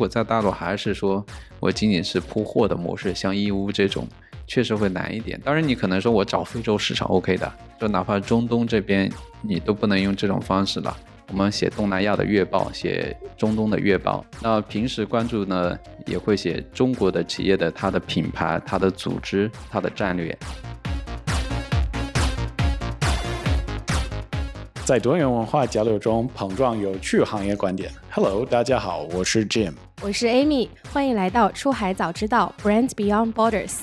如果在大陆还是说我仅仅是铺货的模式，像义乌这种，确实会难一点。当然，你可能说我找非洲市场 OK 的，就哪怕中东这边你都不能用这种方式了。我们写东南亚的月报，写中东的月报。那平时关注呢，也会写中国的企业的它的品牌、它的组织、它的战略。在多元文化交流中碰撞有趣行业观点。Hello，大家好，我是 Jim，我是 Amy，欢迎来到出海早知道 Brands Beyond Borders。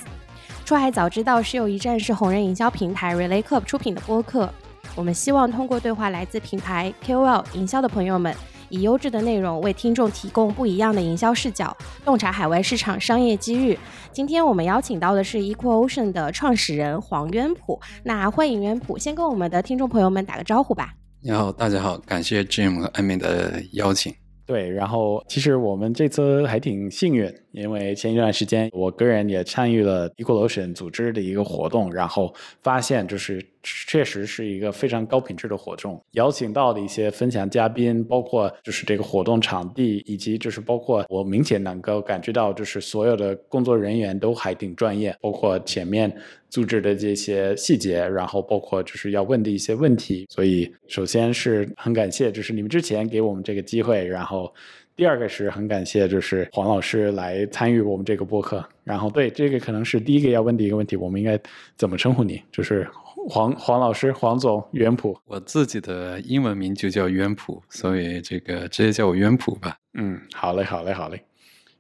出海早知道是由一站式红人营销平台 Relay Club 出品的播客。我们希望通过对话来自品牌 KOL 营销的朋友们，以优质的内容为听众提供不一样的营销视角，洞察海外市场商业机遇。今天我们邀请到的是 Equal Ocean 的创始人黄渊普。那欢迎渊普，先跟我们的听众朋友们打个招呼吧。你好，大家好，感谢 Jim 和 Amy 的邀请。对，然后其实我们这次还挺幸运，因为前一段时间我个人也参与了 Equal Ocean 组织的一个活动，然后发现就是。确实是一个非常高品质的活动，邀请到的一些分享嘉宾，包括就是这个活动场地，以及就是包括我明显能够感觉到，就是所有的工作人员都还挺专业，包括前面组织的这些细节，然后包括就是要问的一些问题。所以首先是很感谢，就是你们之前给我们这个机会，然后第二个是很感谢，就是黄老师来参与我们这个播客。然后对这个可能是第一个要问的一个问题，我们应该怎么称呼你？就是。黄黄老师，黄总，渊普，我自己的英文名就叫渊普，所以这个直接叫我渊普吧。嗯，好嘞，好嘞，好嘞。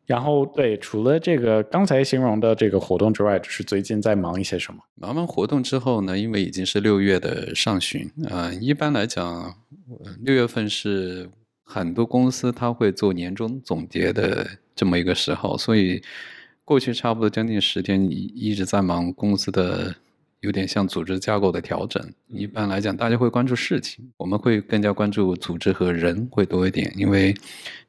然后，对，除了这个刚才形容的这个活动之外，就是最近在忙一些什么？忙完活动之后呢，因为已经是六月的上旬，啊，一般来讲，六月份是很多公司他会做年终总结的这么一个时候，所以过去差不多将近十天，一一直在忙公司的。有点像组织架构的调整。一般来讲，大家会关注事情，我们会更加关注组织和人会多一点。因为，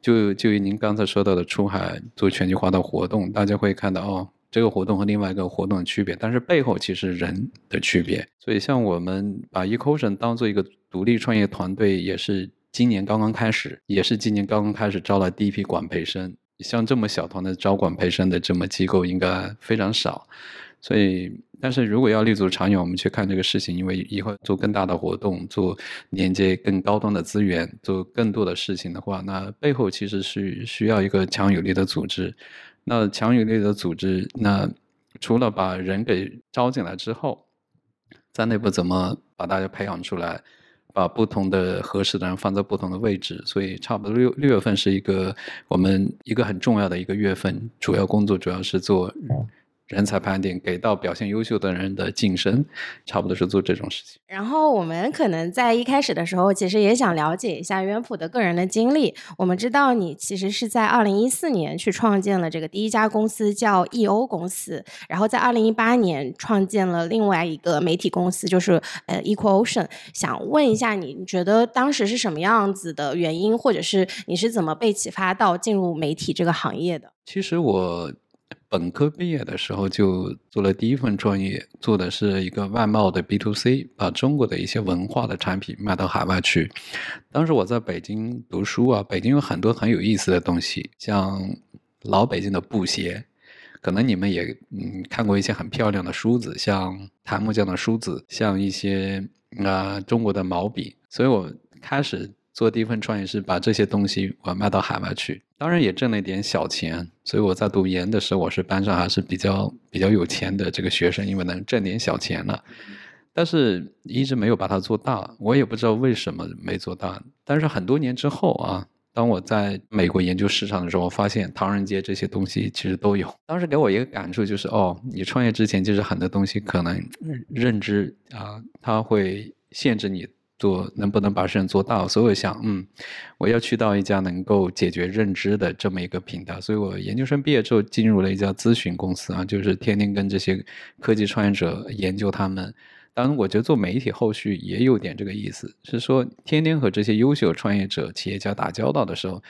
就就您刚才说到的出海做全球化的活动，大家会看到哦，这个活动和另外一个活动的区别，但是背后其实人的区别。所以，像我们把 e c o s i o n 当做一个独立创业团队，也是今年刚刚开始，也是今年刚刚开始招了第一批管培生。像这么小团的招管培生的这么机构，应该非常少。所以，但是如果要立足长远，我们去看这个事情，因为以后做更大的活动，做连接更高端的资源，做更多的事情的话，那背后其实是需要一个强有力的组织。那强有力的组织，那除了把人给招进来之后，在内部怎么把大家培养出来，把不同的合适的人放在不同的位置？所以，差不多六六月份是一个我们一个很重要的一个月份，主要工作主要是做。人才盘点给到表现优秀的人的晋升，差不多是做这种事情。然后我们可能在一开始的时候，其实也想了解一下渊普的个人的经历。我们知道你其实是在二零一四年去创建了这个第一家公司，叫 E.O 公司。然后在二零一八年创建了另外一个媒体公司，就是呃 Equal Ocean。想问一下你，你觉得当时是什么样子的原因，或者是你是怎么被启发到进入媒体这个行业的？其实我。本科毕业的时候就做了第一份创业，做的是一个外贸的 B to C，把中国的一些文化的产品卖到海外去。当时我在北京读书啊，北京有很多很有意思的东西，像老北京的布鞋，可能你们也嗯看过一些很漂亮的梳子，像檀木匠的梳子，像一些啊中国的毛笔，所以我开始。做第一份创业是把这些东西我卖到海外去，当然也挣了一点小钱。所以我在读研的时候，我是班上还是比较比较有钱的这个学生，因为能挣点小钱了。但是一直没有把它做大，我也不知道为什么没做大。但是很多年之后啊，当我在美国研究市场的时候，我发现唐人街这些东西其实都有。当时给我一个感触就是，哦，你创业之前就是很多东西可能认知啊，它会限制你。做能不能把事情做到？所以我想，嗯，我要去到一家能够解决认知的这么一个平台。所以我研究生毕业之后进入了一家咨询公司啊，就是天天跟这些科技创业者研究他们。当然，我觉得做媒体后续也有点这个意思，是说天天和这些优秀创业者、企业家打交道的时候，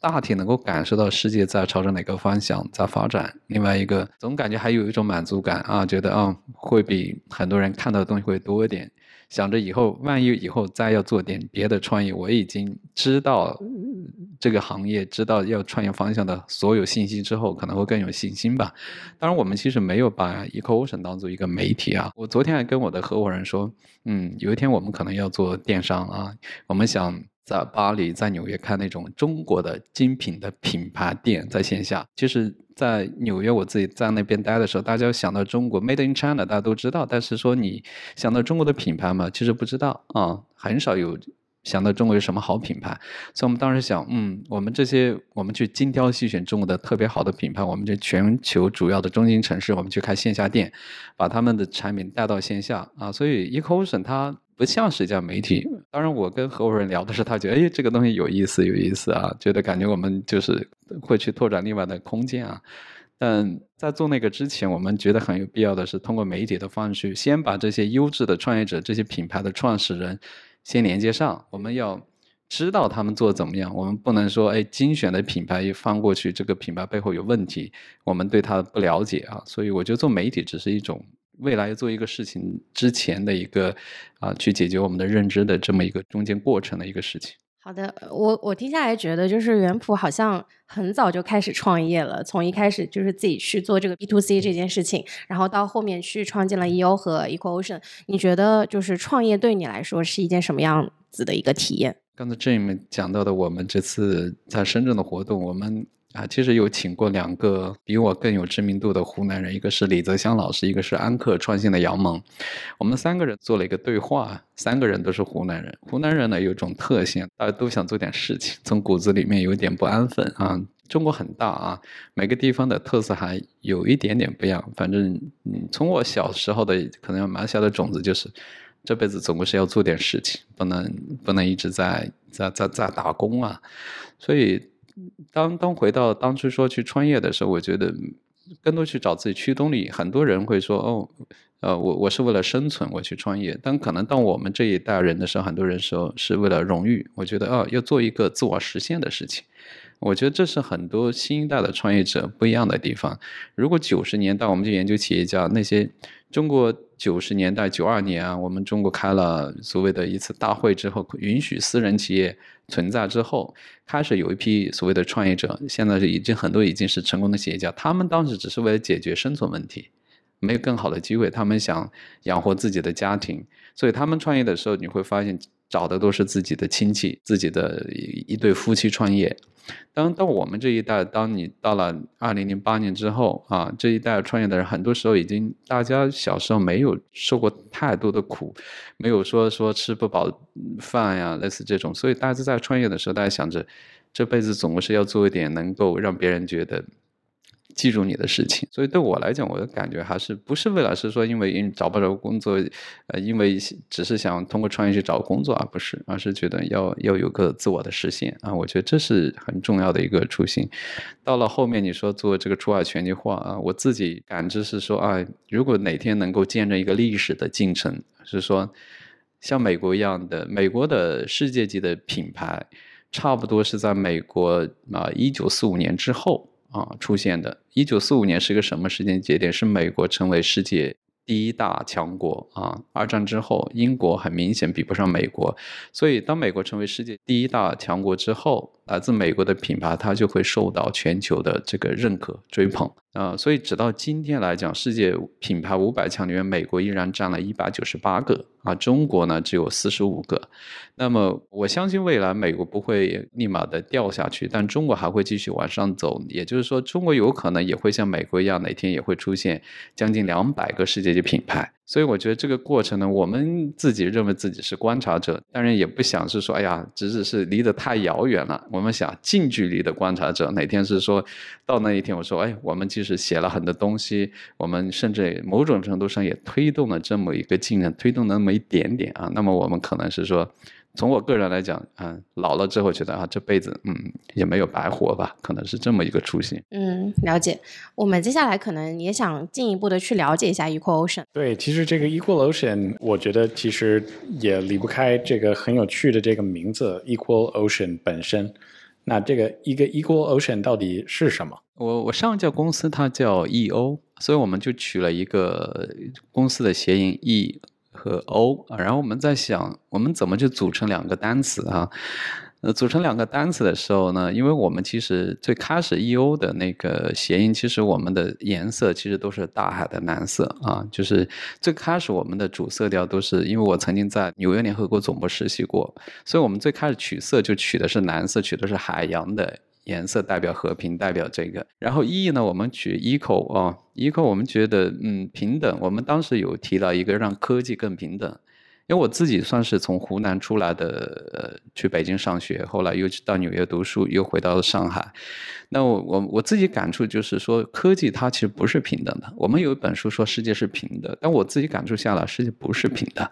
大体能够感受到世界在朝着哪个方向在发展。另外一个，总感觉还有一种满足感啊，觉得啊，会比很多人看到的东西会多一点。想着以后，万一以后再要做点别的创业，我已经知道这个行业，知道要创业方向的所有信息之后，可能会更有信心吧。当然，我们其实没有把 EcoOcean 当做一个媒体啊。我昨天还跟我的合伙人说，嗯，有一天我们可能要做电商啊，我们想。在巴黎，在纽约看那种中国的精品的品牌店，在线下。其实，在纽约，我自己在那边待的时候，大家想到中国 Made in China，大家都知道。但是说你想到中国的品牌嘛，其实不知道啊，很少有想到中国有什么好品牌。所以我们当时想，嗯，我们这些，我们去精挑细选中国的特别好的品牌，我们去全球主要的中心城市，我们去开线下店，把他们的产品带到线下啊。所以 EcoOcean 它。不像是一家媒体。当然，我跟合伙人聊的是，他觉得哎，这个东西有意思，有意思啊，觉得感觉我们就是会去拓展另外的空间啊。但在做那个之前，我们觉得很有必要的是通过媒体的方式，先把这些优质的创业者、这些品牌的创始人先连接上。我们要知道他们做怎么样，我们不能说哎，精选的品牌一放过去，这个品牌背后有问题，我们对它不了解啊。所以，我觉得做媒体只是一种。未来做一个事情之前的一个啊，去解决我们的认知的这么一个中间过程的一个事情。好的，我我听下来觉得，就是元普好像很早就开始创业了，从一开始就是自己去做这个 B to C 这件事情，然后到后面去创建了 EO 和 EcoOcean。你觉得就是创业对你来说是一件什么样子的一个体验？刚才 Jim 讲到的，我们这次在深圳的活动，我们。啊，其实有请过两个比我更有知名度的湖南人，一个是李泽湘老师，一个是安克创新的杨萌。我们三个人做了一个对话，三个人都是湖南人。湖南人呢有一种特性，大家都想做点事情，从骨子里面有点不安分啊。中国很大啊，每个地方的特色还有一点点不一样。反正，嗯，从我小时候的可能要埋下的种子就是，这辈子总归是要做点事情，不能不能一直在在在在打工啊。所以。当当回到当初说去创业的时候，我觉得更多去找自己驱动力。很多人会说：“哦，呃，我我是为了生存我去创业。”但可能到我们这一代人的时候，很多人说是为了荣誉。我觉得哦，要做一个自我实现的事情。我觉得这是很多新一代的创业者不一样的地方。如果九十年代我们就研究企业家那些。中国九十年代九二年啊，我们中国开了所谓的一次大会之后，允许私人企业存在之后，开始有一批所谓的创业者，现在是已经很多已经是成功的企业家。他们当时只是为了解决生存问题，没有更好的机会，他们想养活自己的家庭，所以他们创业的时候，你会发现找的都是自己的亲戚，自己的一对夫妻创业。当到我们这一代，当你到了二零零八年之后啊，这一代创业的人，很多时候已经大家小时候没有受过太多的苦，没有说说吃不饱饭呀，类似这种，所以大家在创业的时候，大家想着这辈子总是要做一点能够让别人觉得。记住你的事情，所以对我来讲，我的感觉还是不是为了是说因为找不着工作，呃，因为只是想通过创业去找工作，而不是，而是觉得要要有个自我的实现啊，我觉得这是很重要的一个初心。到了后面你说做这个出海全球化啊，我自己感知是说啊，如果哪天能够见证一个历史的进程，是说像美国一样的，美国的世界级的品牌，差不多是在美国啊一九四五年之后。啊，出现的，一九四五年是个什么时间节点？是美国成为世界第一大强国啊。二战之后，英国很明显比不上美国，所以当美国成为世界第一大强国之后，来自美国的品牌它就会受到全球的这个认可追捧。啊，所以直到今天来讲，世界品牌五百强里面，美国依然占了一百九十八个啊，中国呢只有四十五个。那么我相信未来美国不会立马的掉下去，但中国还会继续往上走。也就是说，中国有可能也会像美国一样，哪天也会出现将近两百个世界级品牌。所以我觉得这个过程呢，我们自己认为自己是观察者，当然也不想是说，哎呀，只是是离得太遥远了。我们想近距离的观察者，哪天是说到那一天，我说，哎，我们即使写了很多东西，我们甚至某种程度上也推动了这么一个进程，推动那么一点点啊。那么我们可能是说。从我个人来讲，嗯，老了之后觉得啊，这辈子嗯也没有白活吧，可能是这么一个初心。嗯，了解。我们接下来可能也想进一步的去了解一下 Equal Ocean。对，其实这个 Equal Ocean，我觉得其实也离不开这个很有趣的这个名字 Equal Ocean 本身。那这个一个 Equal Ocean 到底是什么？我我上一家公司它叫 E.O，所以我们就取了一个公司的谐音 E 和 O，然后我们在想，我们怎么去组成两个单词啊？呃，组成两个单词的时候呢，因为我们其实最开始 E.O 的那个谐音，其实我们的颜色其实都是大海的蓝色啊，就是最开始我们的主色调都是，因为我曾经在纽约联合国总部实习过，所以我们最开始取色就取的是蓝色，取的是海洋的颜色，代表和平，代表这个。然后 E 呢，我们取 eco 啊，eco 我们觉得嗯平等，我们当时有提到一个让科技更平等。因为我自己算是从湖南出来的，呃，去北京上学，后来又到纽约读书，又回到了上海。那我我我自己感触就是说，科技它其实不是平等的。我们有一本书说世界是平的，但我自己感触下来，世界不是平的。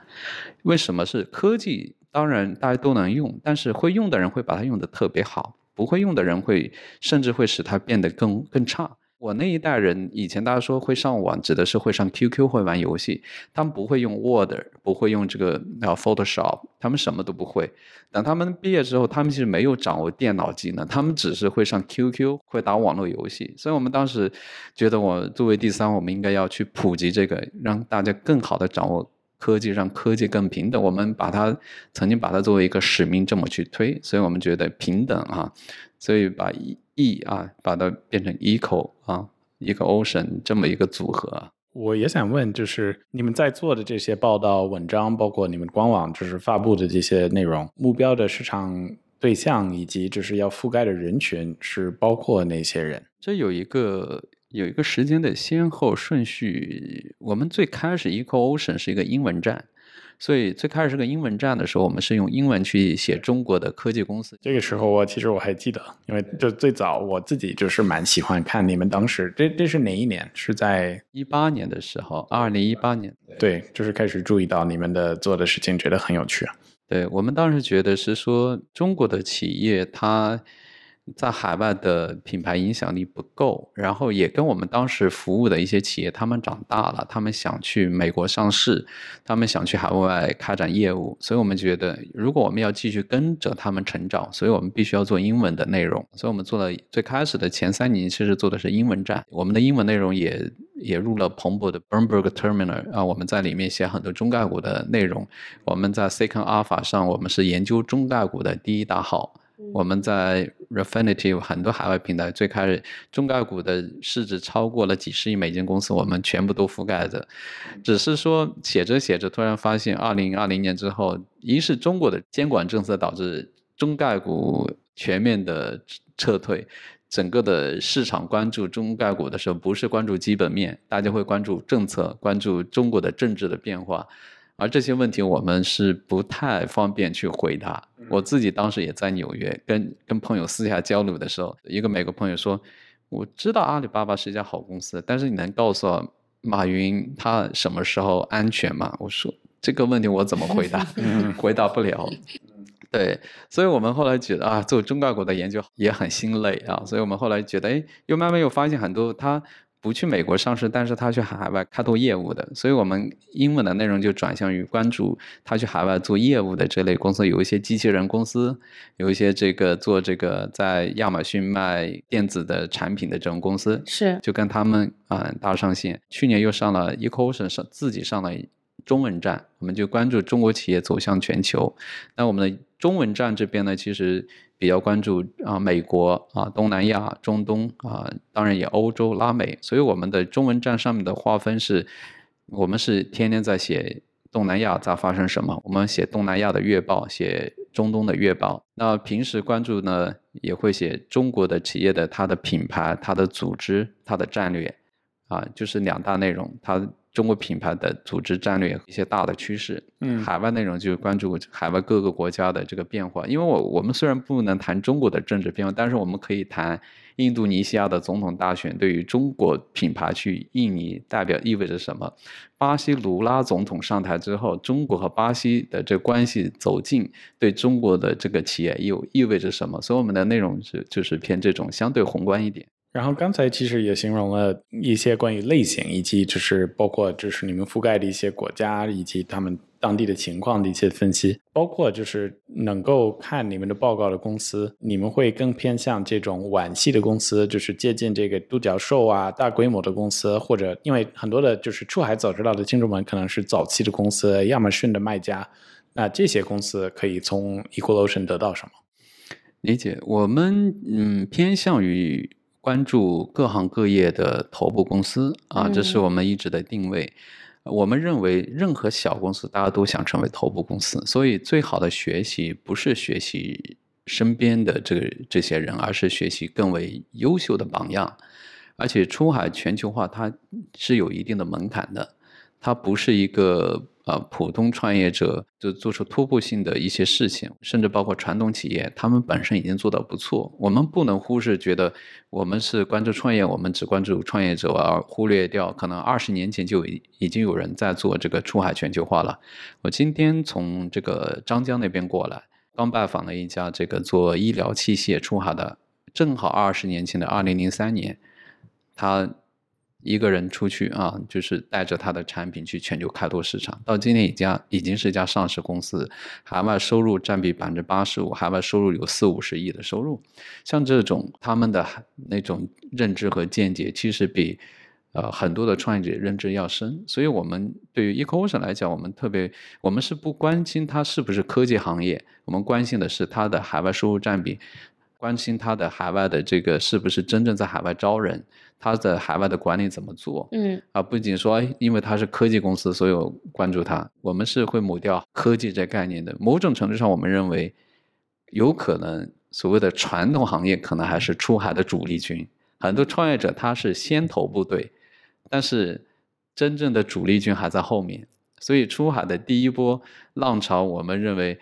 为什么是科技？当然大家都能用，但是会用的人会把它用的特别好，不会用的人会甚至会使它变得更更差。我那一代人以前大家说会上网，指的是会上 QQ 会玩游戏，他们不会用 Word，不会用这个啊 Photoshop，他们什么都不会。等他们毕业之后，他们其实没有掌握电脑技能，他们只是会上 QQ，会打网络游戏。所以我们当时觉得，我作为第三，我们应该要去普及这个，让大家更好的掌握科技，让科技更平等。我们把它曾经把它作为一个使命这么去推，所以我们觉得平等啊，所以把 E 啊，把它变成 eco 啊，一个 ocean 这么一个组合。我也想问，就是你们在做的这些报道文章，包括你们官网就是发布的这些内容，目标的市场对象以及就是要覆盖的人群是包括哪些人？这有一个有一个时间的先后顺序。我们最开始 eco ocean 是一个英文站。所以最开始是个英文站的时候，我们是用英文去写中国的科技公司。这个时候我其实我还记得，因为就最早我自己就是蛮喜欢看你们当时这这是哪一年？是在一八年的时候，二零一八年。对，就是开始注意到你们的做的事情，觉得很有趣。啊对我们当时觉得是说中国的企业它。在海外的品牌影响力不够，然后也跟我们当时服务的一些企业，他们长大了，他们想去美国上市，他们想去海外开展业务，所以我们觉得，如果我们要继续跟着他们成长，所以我们必须要做英文的内容。所以我们做了最开始的前三年，其实做的是英文站，我们的英文内容也也入了彭博的 Bloomberg Terminal 啊，我们在里面写很多中概股的内容。我们在 Second Alpha 上，我们是研究中概股的第一大号。我们在 Refinitiv 很多海外平台，最开始中概股的市值超过了几十亿美金公司，我们全部都覆盖着。只是说写着写着，突然发现，二零二零年之后，一是中国的监管政策导致中概股全面的撤退，整个的市场关注中概股的时候，不是关注基本面，大家会关注政策，关注中国的政治的变化。而这些问题我们是不太方便去回答。我自己当时也在纽约，跟跟朋友私下交流的时候，一个美国朋友说：“我知道阿里巴巴是一家好公司，但是你能告诉我马云他什么时候安全吗？”我说：“这个问题我怎么回答？回答不了。”对，所以我们后来觉得啊，做中概股的研究也很心累啊，所以我们后来觉得，哎，又慢慢又发现很多他。不去美国上市，但是他去海外开拓业务的，所以我们英文的内容就转向于关注他去海外做业务的这类公司，有一些机器人公司，有一些这个做这个在亚马逊卖电子的产品的这种公司，是就跟他们啊搭上线。去年又上了 e c o s i o n 上自己上了中文站，我们就关注中国企业走向全球。那我们的中文站这边呢，其实。比较关注啊，美国啊，东南亚、中东啊，当然也欧洲、拉美，所以我们的中文站上面的划分是，我们是天天在写东南亚在发生什么，我们写东南亚的月报，写中东的月报。那平时关注呢，也会写中国的企业的它的品牌、它的组织、它的战略，啊，就是两大内容，它。中国品牌的组织战略一些大的趋势，嗯，海外内容就关注海外各个国家的这个变化。因为我我们虽然不能谈中国的政治变化，但是我们可以谈印度尼西亚的总统大选对于中国品牌去印尼代表意味着什么。巴西卢拉总统上台之后，中国和巴西的这关系走近，对中国的这个企业又意味着什么？所以我们的内容是就是偏这种相对宏观一点。然后刚才其实也形容了一些关于类型，以及就是包括就是你们覆盖的一些国家以及他们当地的情况的一些分析，包括就是能够看你们的报告的公司，你们会更偏向这种晚期的公司，就是接近这个独角兽啊、大规模的公司，或者因为很多的就是出海早知道的听众们可能是早期的公司，亚马逊的卖家，那这些公司可以从 Equalotion 得到什么？理解，我们嗯偏向于关注各行各业的头部公司啊，这是我们一直的定位。我们认为任何小公司大家都想成为头部公司，所以最好的学习不是学习身边的这个这些人，而是学习更为优秀的榜样。而且出海全球化它是有一定的门槛的，它不是一个。啊，普通创业者就做出突破性的一些事情，甚至包括传统企业，他们本身已经做得不错。我们不能忽视，觉得我们是关注创业，我们只关注创业者，而忽略掉可能二十年前就已已经有人在做这个出海全球化了。我今天从这个张江那边过来，刚拜访了一家这个做医疗器械出海的，正好二十年前的二零零三年，他。一个人出去啊，就是带着他的产品去全球开拓市场。到今天，一家已经是一家上市公司，海外收入占比百分之八十五，海外收入有四五十亿的收入。像这种他们的那种认知和见解，其实比呃很多的创业者认知要深。所以，我们对于 Ecoson 来讲，我们特别，我们是不关心它是不是科技行业，我们关心的是它的海外收入占比，关心他的海外的这个是不是真正在海外招人。他的海外的管理怎么做？嗯，啊，不仅说因为他是科技公司，所以我关注他。我们是会抹掉科技这概念的。某种程度上，我们认为有可能所谓的传统行业可能还是出海的主力军。很多创业者他是先头部队，但是真正的主力军还在后面。所以出海的第一波浪潮，我们认为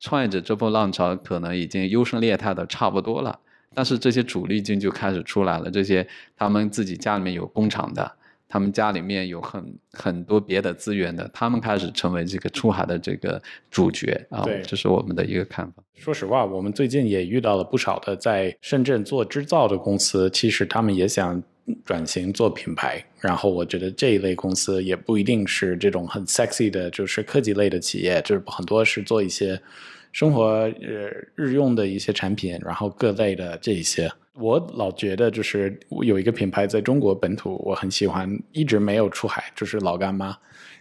创业者这波浪潮可能已经优胜劣汰的差不多了。但是这些主力军就开始出来了，这些他们自己家里面有工厂的，他们家里面有很很多别的资源的，他们开始成为这个出海的这个主角啊。对，这是我们的一个看法。说实话，我们最近也遇到了不少的在深圳做制造的公司，其实他们也想转型做品牌。然后我觉得这一类公司也不一定是这种很 sexy 的，就是科技类的企业，就是很多是做一些。生活呃日用的一些产品，然后各类的这一些，我老觉得就是有一个品牌在中国本土我很喜欢，一直没有出海，就是老干妈。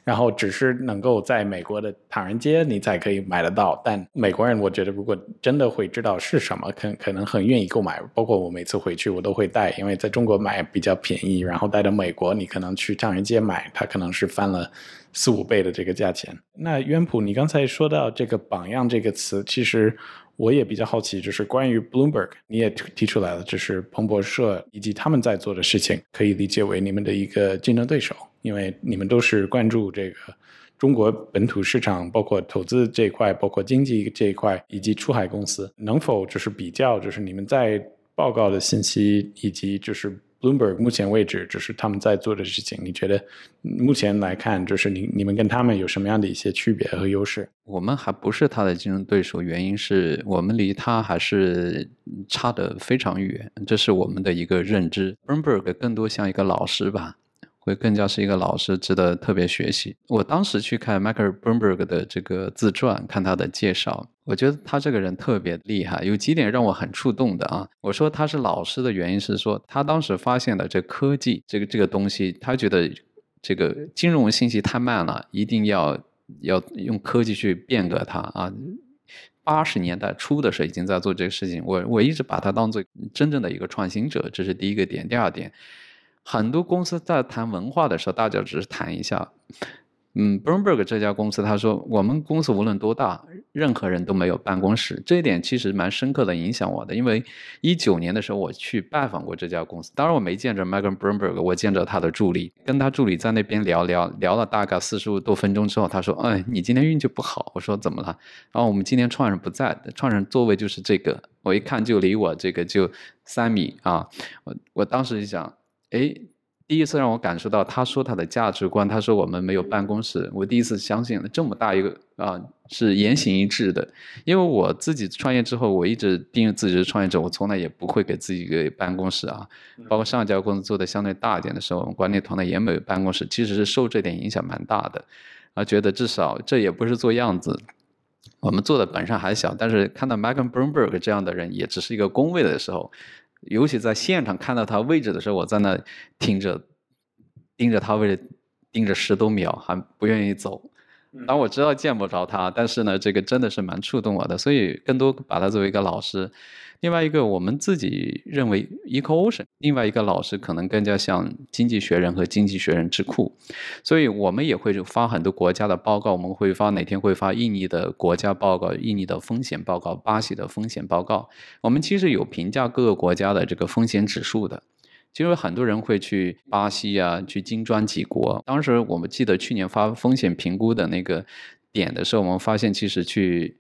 然后只是能够在美国的唐人街你才可以买得到，但美国人我觉得如果真的会知道是什么，可可能很愿意购买。包括我每次回去我都会带，因为在中国买比较便宜，然后带到美国，你可能去唐人街买，它可能是翻了四五倍的这个价钱。那渊普，你刚才说到这个榜样这个词，其实。我也比较好奇，就是关于 Bloomberg，你也提出来了，就是彭博社以及他们在做的事情，可以理解为你们的一个竞争对手，因为你们都是关注这个中国本土市场，包括投资这一块，包括经济这一块，以及出海公司，能否就是比较，就是你们在报告的信息以及就是。Bloomberg 目前为止就是他们在做的事情，你觉得目前来看，就是你你们跟他们有什么样的一些区别和优势？我们还不是他的竞争对手，原因是我们离他还是差得非常远，这是我们的一个认知。Bloomberg 更多像一个老师吧。会更加是一个老师，值得特别学习。我当时去看 Michael Bloomberg 的这个自传，看他的介绍，我觉得他这个人特别厉害，有几点让我很触动的啊。我说他是老师的原因是说，他当时发现了这科技这个这个东西，他觉得这个金融信息太慢了，一定要要用科技去变革它啊。八十年代初的时候已经在做这个事情，我我一直把他当做真正的一个创新者，这是第一个点。第二点。很多公司在谈文化的时候，大家只是谈一下。嗯，Bloomberg 这家公司他说，我们公司无论多大，任何人都没有办公室。这一点其实蛮深刻的影响我的，因为一九年的时候我去拜访过这家公司，当然我没见着 Michael Bloomberg，我见着他的助理，跟他助理在那边聊聊聊了大概四十五多分钟之后，他说：“哎，你今天运气不好。”我说：“怎么了？”然后我们今天创始人不在，创始人座位就是这个，我一看就离我这个就三米啊，我我当时就想。哎，第一次让我感受到他说他的价值观。他说我们没有办公室，我第一次相信了这么大一个啊是言行一致的。因为我自己创业之后，我一直定义自己是创业者，我从来也不会给自己一个办公室啊。包括上一家公司做的相对大一点的时候，我们管理团队也没有办公室，其实是受这点影响蛮大的。啊，觉得至少这也不是做样子，我们做的本身还小，但是看到 Megan Bloomberg 这样的人，也只是一个工位的时候，尤其在现场看到他位置的时候，我在那听着，盯着他位置，盯着十多秒，还不愿意走。当然我知道见不着他，但是呢，这个真的是蛮触动我的，所以更多把他作为一个老师。另外一个，我们自己认为 EcoOcean，另外一个老师可能更加像《经济学人》和《经济学人》智库，所以我们也会发很多国家的报告，我们会发哪天会发印尼的国家报告、印尼的风险报告、巴西的风险报告。我们其实有评价各个国家的这个风险指数的。其实很多人会去巴西啊，去金砖几国。当时我们记得去年发风险评估的那个点的时候，我们发现其实去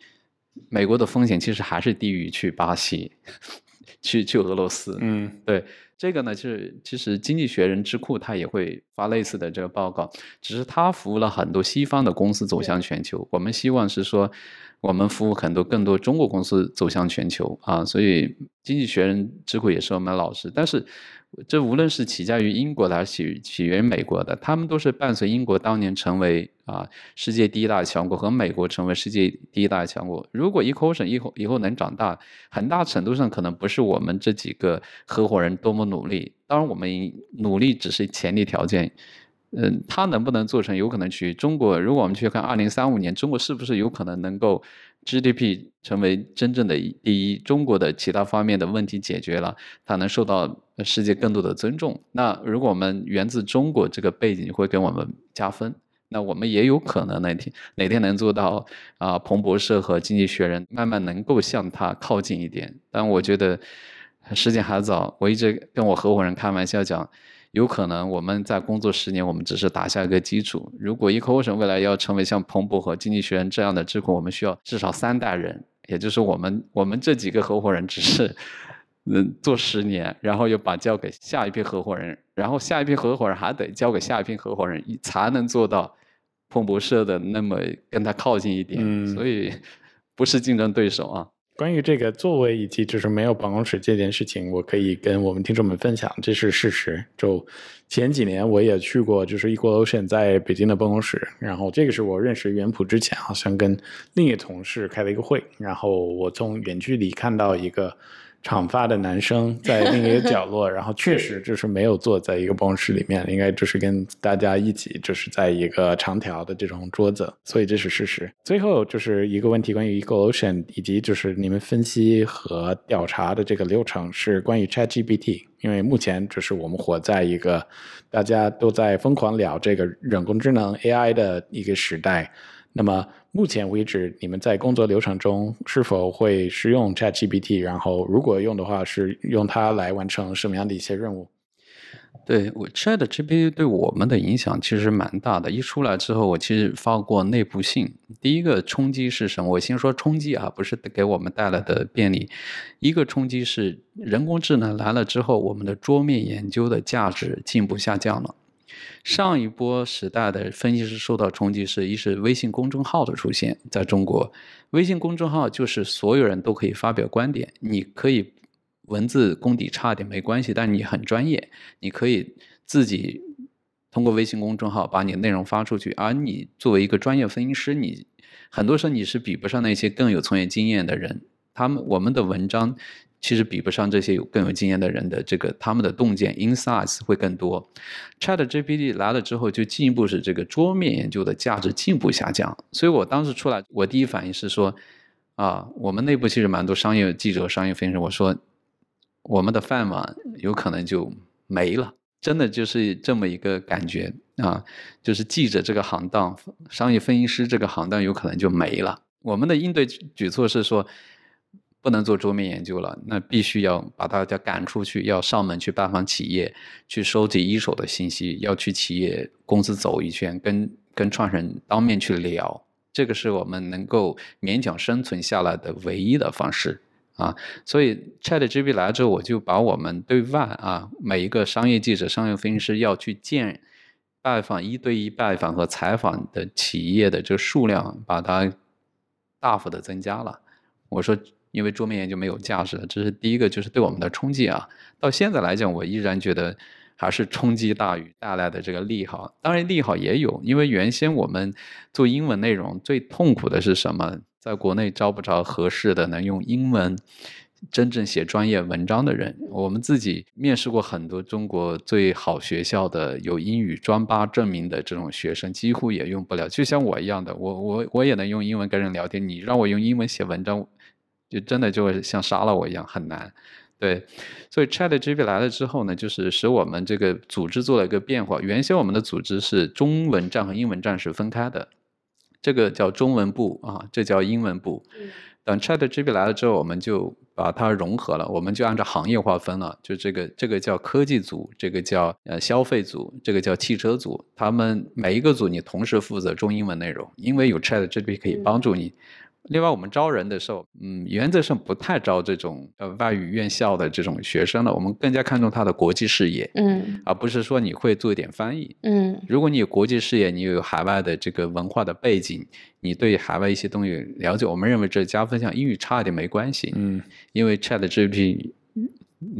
美国的风险其实还是低于去巴西、去去俄罗斯。嗯，对这个呢，就是其实经济学人智库它也会发类似的这个报告，只是它服务了很多西方的公司走向全球。我们希望是说。我们服务很多更多中国公司走向全球啊，所以经济学人智库也是我们老师。但是，这无论是起家于英国的还是起起源于美国的，他们都是伴随英国当年成为啊世界第一大强国和美国成为世界第一大强国。如果 Ecotion 以后以后能长大，很大程度上可能不是我们这几个合伙人多么努力，当然我们努力只是前提条件。嗯，它能不能做成？有可能去中国。如果我们去看二零三五年，中国是不是有可能能够 GDP 成为真正的第一？中国的其他方面的问题解决了，它能受到世界更多的尊重。那如果我们源自中国这个背景会给我们加分，那我们也有可能哪天哪天能做到啊？彭博社和经济学人慢慢能够向它靠近一点。但我觉得时间还早。我一直跟我合伙人开玩笑讲。有可能我们在工作十年，我们只是打下一个基础。如果 Ecoation 未来要成为像彭博和经济学人这样的智库，我们需要至少三代人，也就是我们我们这几个合伙人只是嗯做十年，然后又把交给下一批合伙人，然后下一批合伙人还得交给下一批合伙人，才能做到彭博社的那么跟他靠近一点。所以不是竞争对手啊。关于这个座位以及就是没有办公室这件事情，我可以跟我们听众们分享，这是事实。就前几年我也去过，就是 Equalocean 在北京的办公室，然后这个是我认识元普之前，好像跟另一个同事开了一个会，然后我从远距离看到一个。长发的男生在另一个角落，然后确实就是没有坐在一个办公室里面，应该就是跟大家一起，就是在一个长条的这种桌子，所以这是事实。最后就是一个问题，关于 Ecocean 以及就是你们分析和调查的这个流程是关于 ChatGPT，因为目前就是我们活在一个大家都在疯狂聊这个人工智能 AI 的一个时代。那么目前为止，你们在工作流程中是否会使用 ChatGPT？然后如果用的话，是用它来完成什么样的一些任务？对我 ChatGPT 对我们的影响其实蛮大的。一出来之后，我其实发过内部信。第一个冲击是什么？我先说冲击啊，不是给我们带来的便利。一个冲击是人工智能来了之后，我们的桌面研究的价值进一步下降了。上一波时代的分析师受到冲击是：一是微信公众号的出现，在中国，微信公众号就是所有人都可以发表观点，你可以文字功底差点没关系，但你很专业，你可以自己通过微信公众号把你的内容发出去，而你作为一个专业分析师，你很多时候你是比不上那些更有从业经验的人，他们我们的文章。其实比不上这些有更有经验的人的这个他们的洞见 insights 会更多。Chat GPT 来了之后，就进一步使这个桌面研究的价值进一步下降。所以我当时出来，我第一反应是说，啊，我们内部其实蛮多商业记者、商业分析师，我说我们的饭碗有可能就没了，真的就是这么一个感觉啊，就是记者这个行当、商业分析师这个行当有可能就没了。我们的应对举措是说。不能做桌面研究了，那必须要把大家赶出去，要上门去拜访企业，去收集一手的信息，要去企业公司走一圈，跟跟创始人当面去聊，这个是我们能够勉强生存下来的唯一的方式啊。所以 ChatGPT 来之后，我就把我们对外啊每一个商业记者、商业分析师要去见拜访一对一拜访和采访的企业的这数量，把它大幅的增加了。我说，因为桌面研究没有价值了，这是第一个，就是对我们的冲击啊。到现在来讲，我依然觉得还是冲击大于带来的这个利好。当然，利好也有，因为原先我们做英文内容最痛苦的是什么？在国内招不着合适的能用英文。真正写专业文章的人，我们自己面试过很多中国最好学校的有英语专八证明的这种学生，几乎也用不了。就像我一样的，我我我也能用英文跟人聊天，你让我用英文写文章，就真的就会像杀了我一样很难。对，所以 ChatGPT 来了之后呢，就是使我们这个组织做了一个变化。原先我们的组织是中文站和英文站是分开的，这个叫中文部啊，这叫英文部。等 ChatGPT 来了之后，我们就把它融合了，我们就按照行业划分了，就这个这个叫科技组，这个叫呃消费组，这个叫汽车组。他们每一个组你同时负责中英文内容，因为有 ChatGPT 可以帮助你。另外，我们招人的时候，嗯，原则上不太招这种呃外语院校的这种学生了，我们更加看重他的国际视野，嗯，而不是说你会做一点翻译，嗯，如果你有国际视野，你有海外的这个文化的背景，你对海外一些东西了解，我们认为这加分项，英语差一点没关系，嗯，因为 ChatGPT。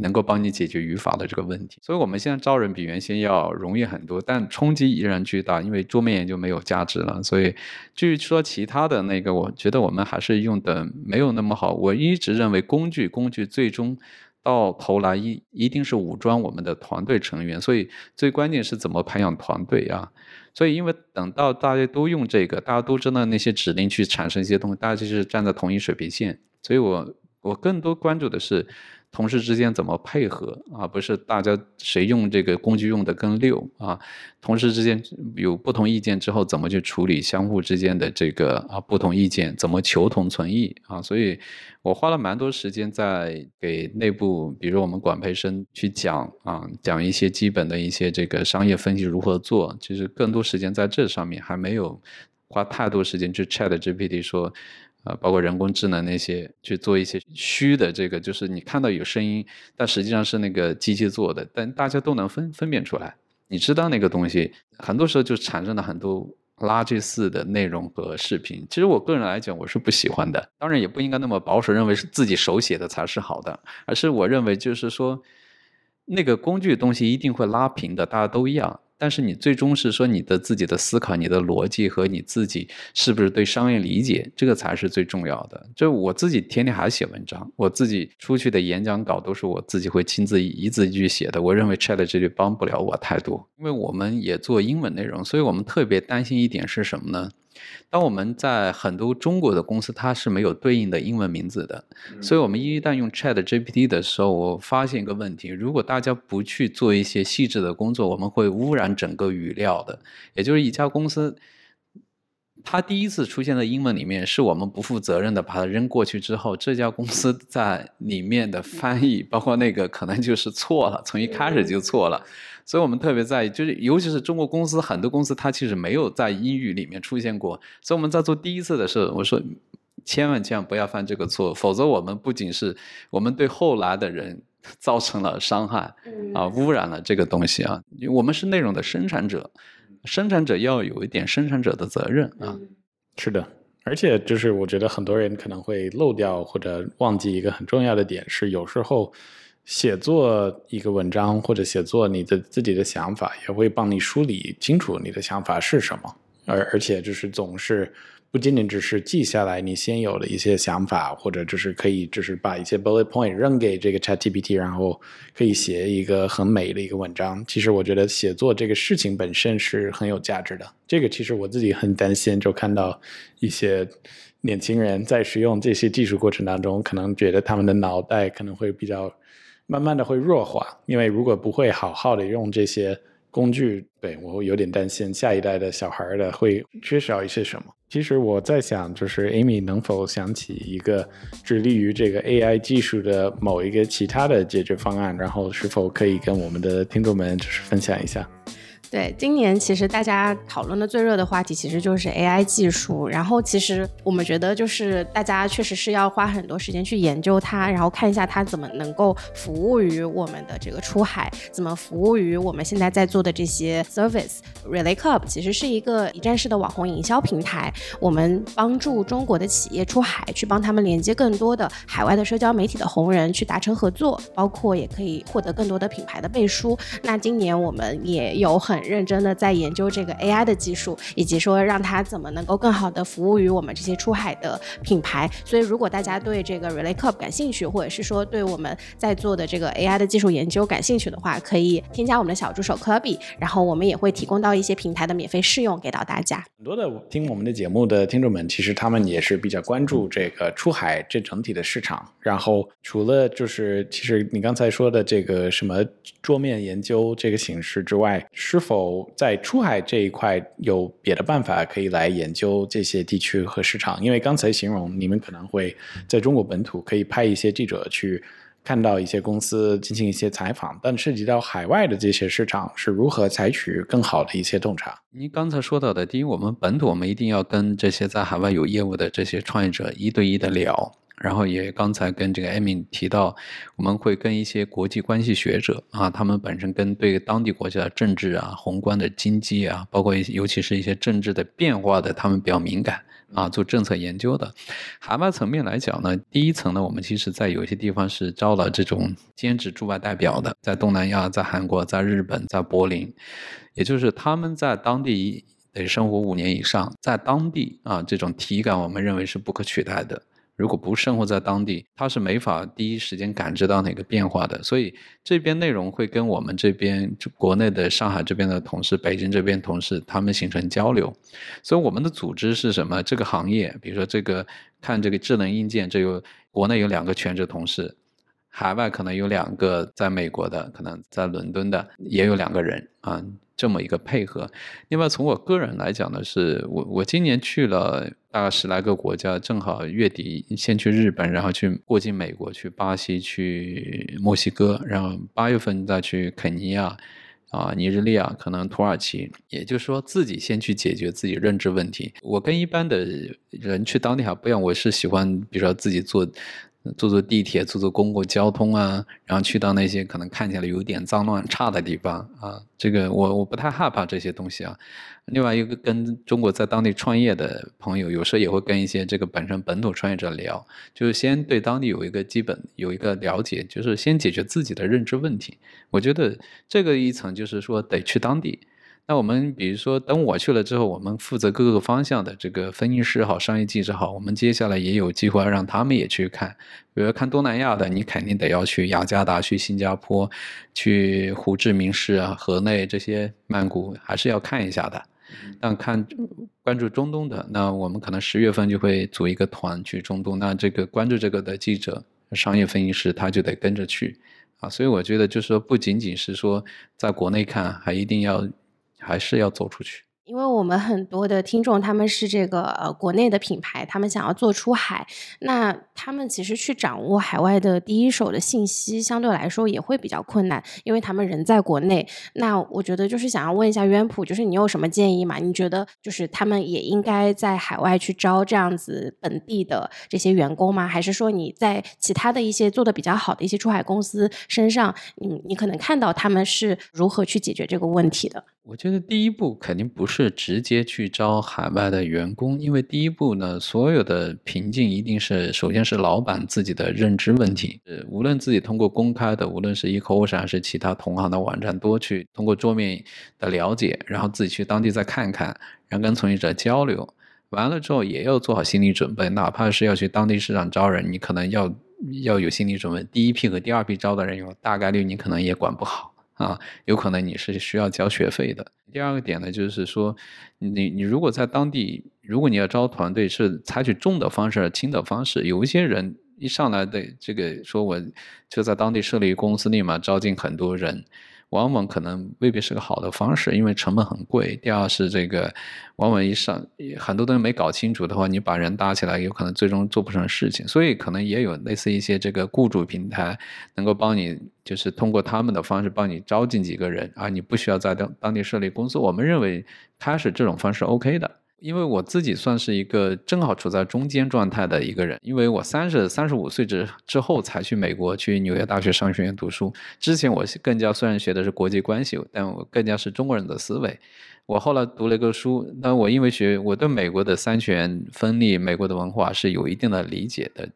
能够帮你解决语法的这个问题，所以我们现在招人比原先要容易很多，但冲击依然巨大，因为桌面研究没有价值了。所以，至于说其他的那个，我觉得我们还是用的没有那么好。我一直认为工具，工具最终到头来一一定是武装我们的团队成员，所以最关键是怎么培养团队啊。所以，因为等到大家都用这个，大家都知道那些指令去产生一些东西，大家就是站在同一水平线。所以我我更多关注的是。同事之间怎么配合啊？不是大家谁用这个工具用的更溜啊？同事之间有不同意见之后，怎么去处理相互之间的这个啊不同意见？怎么求同存异啊？所以我花了蛮多时间在给内部，比如我们管培生去讲啊，讲一些基本的一些这个商业分析如何做。其实更多时间在这上面，还没有花太多时间去 Chat GPT 说。啊，包括人工智能那些去做一些虚的这个，就是你看到有声音，但实际上是那个机器做的，但大家都能分分辨出来。你知道那个东西，很多时候就产生了很多垃圾似的内容和视频。其实我个人来讲，我是不喜欢的。当然也不应该那么保守，认为是自己手写的才是好的，而是我认为就是说，那个工具东西一定会拉平的，大家都一样。但是你最终是说你的自己的思考、你的逻辑和你自己是不是对商业理解，这个才是最重要的。就我自己天天还写文章，我自己出去的演讲稿都是我自己会亲自一字一句写的。我认为 ChatGPT 帮不了我太多，因为我们也做英文内容，所以我们特别担心一点是什么呢？当我们在很多中国的公司，它是没有对应的英文名字的，所以我们一旦用 Chat GPT 的时候，我发现一个问题：如果大家不去做一些细致的工作，我们会污染整个语料的。也就是一家公司，它第一次出现在英文里面，是我们不负责任的把它扔过去之后，这家公司在里面的翻译，包括那个可能就是错了，从一开始就错了。所以我们特别在意，就是尤其是中国公司，很多公司它其实没有在英语里面出现过。所以我们在做第一次的时候，我说千万千万不要犯这个错，否则我们不仅是我们对后来的人 造成了伤害，啊，污染了这个东西啊。我们是内容的生产者，生产者要有一点生产者的责任啊。是的，而且就是我觉得很多人可能会漏掉或者忘记一个很重要的点，是有时候。写作一个文章或者写作你的自己的想法，也会帮你梳理清楚你的想法是什么，而而且就是总是不仅仅只是记下来你先有的一些想法，或者就是可以就是把一些 bullet point 扔给这个 Chat GPT，然后可以写一个很美的一个文章。其实我觉得写作这个事情本身是很有价值的。这个其实我自己很担心，就看到一些年轻人在使用这些技术过程当中，可能觉得他们的脑袋可能会比较。慢慢的会弱化，因为如果不会好好的用这些工具，对我有点担心下一代的小孩的会缺少一些什么。其实我在想，就是 Amy 能否想起一个致力于这个 AI 技术的某一个其他的解决方案，然后是否可以跟我们的听众们就是分享一下？对，今年其实大家讨论的最热的话题其实就是 AI 技术。然后其实我们觉得就是大家确实是要花很多时间去研究它，然后看一下它怎么能够服务于我们的这个出海，怎么服务于我们现在在做的这些 service。Relay Club 其实是一个一站式的网红营销平台，我们帮助中国的企业出海，去帮他们连接更多的海外的社交媒体的红人，去达成合作，包括也可以获得更多的品牌的背书。那今年我们也有很认真的在研究这个 AI 的技术，以及说让它怎么能够更好的服务于我们这些出海的品牌。所以，如果大家对这个 Relay Club 感兴趣，或者是说对我们在做的这个 AI 的技术研究感兴趣的话，可以添加我们的小助手科比然后我们也会提供到一些平台的免费试用给到大家。很多的听我们的节目的听众们，其实他们也是比较关注这个出海这整体的市场。然后，除了就是其实你刚才说的这个什么桌面研究这个形式之外，是否在出海这一块有别的办法可以来研究这些地区和市场？因为刚才形容你们可能会在中国本土可以派一些记者去看到一些公司进行一些采访，但涉及到海外的这些市场是如何采取更好的一些洞察？您刚才说到的，第一，我们本土我们一定要跟这些在海外有业务的这些创业者一对一的聊。然后也刚才跟这个艾米提到，我们会跟一些国际关系学者啊，他们本身跟对当地国家的政治啊、宏观的经济啊，包括尤其是一些政治的变化的，他们比较敏感啊，做政策研究的。海外层面来讲呢，第一层呢，我们其实在有些地方是招了这种兼职驻外代表的，在东南亚、在韩国、在日本、在柏林，也就是他们在当地得生活五年以上，在当地啊，这种体感我们认为是不可取代的。如果不生活在当地，他是没法第一时间感知到哪个变化的。所以这边内容会跟我们这边国内的上海这边的同事、北京这边同事他们形成交流。所以我们的组织是什么？这个行业，比如说这个看这个智能硬件，这有国内有两个全职同事，海外可能有两个在美国的，可能在伦敦的也有两个人啊。这么一个配合，另外从我个人来讲呢，是我我今年去了大概十来个国家，正好月底先去日本，然后去过境美国，去巴西，去墨西哥，然后八月份再去肯尼亚，啊，尼日利亚，可能土耳其，也就是说自己先去解决自己认知问题。我跟一般的人去当地还不一样，我是喜欢，比如说自己做。坐坐地铁，坐坐公共交通啊，然后去到那些可能看起来有点脏乱差的地方啊，这个我我不太害怕这些东西啊。另外一个跟中国在当地创业的朋友，有时候也会跟一些这个本身本土创业者聊，就是先对当地有一个基本有一个了解，就是先解决自己的认知问题。我觉得这个一层就是说得去当地。那我们比如说，等我去了之后，我们负责各个方向的这个分析师好、商业记者好，我们接下来也有机会让他们也去看。比如看东南亚的，你肯定得要去雅加达、去新加坡、去胡志明市啊、河内这些曼谷，还是要看一下的。但看关注中东的，那我们可能十月份就会组一个团去中东。那这个关注这个的记者、商业分析师，他就得跟着去啊。所以我觉得，就是说，不仅仅是说在国内看，还一定要。还是要走出去。因为我们很多的听众他们是这个呃国内的品牌，他们想要做出海，那他们其实去掌握海外的第一手的信息，相对来说也会比较困难，因为他们人在国内。那我觉得就是想要问一下渊普，就是你有什么建议吗？你觉得就是他们也应该在海外去招这样子本地的这些员工吗？还是说你在其他的一些做的比较好的一些出海公司身上，你你可能看到他们是如何去解决这个问题的？我觉得第一步肯定不是是直接去招海外的员工，因为第一步呢，所有的瓶颈一定是首先是老板自己的认知问题。呃，无论自己通过公开的，无论是 eCommerce 还是其他同行的网站，多去通过桌面的了解，然后自己去当地再看看，然后跟从业者交流，完了之后也要做好心理准备，哪怕是要去当地市场招人，你可能要要有心理准备，第一批和第二批招的人有大概率你可能也管不好。啊，有可能你是需要交学费的。第二个点呢，就是说，你你如果在当地，如果你要招团队，是采取重的方式、轻的方式。有一些人一上来的这个说，我就在当地设立公司，立马招进很多人。往往可能未必是个好的方式，因为成本很贵。第二是这个，往往一上很多东西没搞清楚的话，你把人搭起来，有可能最终做不成事情。所以可能也有类似一些这个雇主平台，能够帮你，就是通过他们的方式帮你招进几个人啊，你不需要在当当地设立公司。我们认为开始这种方式 OK 的。因为我自己算是一个正好处在中间状态的一个人，因为我三十三十五岁之之后才去美国去纽约大学商学院读书。之前我更加虽然学的是国际关系，但我更加是中国人的思维。我后来读了一个书，那我因为学我对美国的三权分立、美国的文化是有一定的理解的。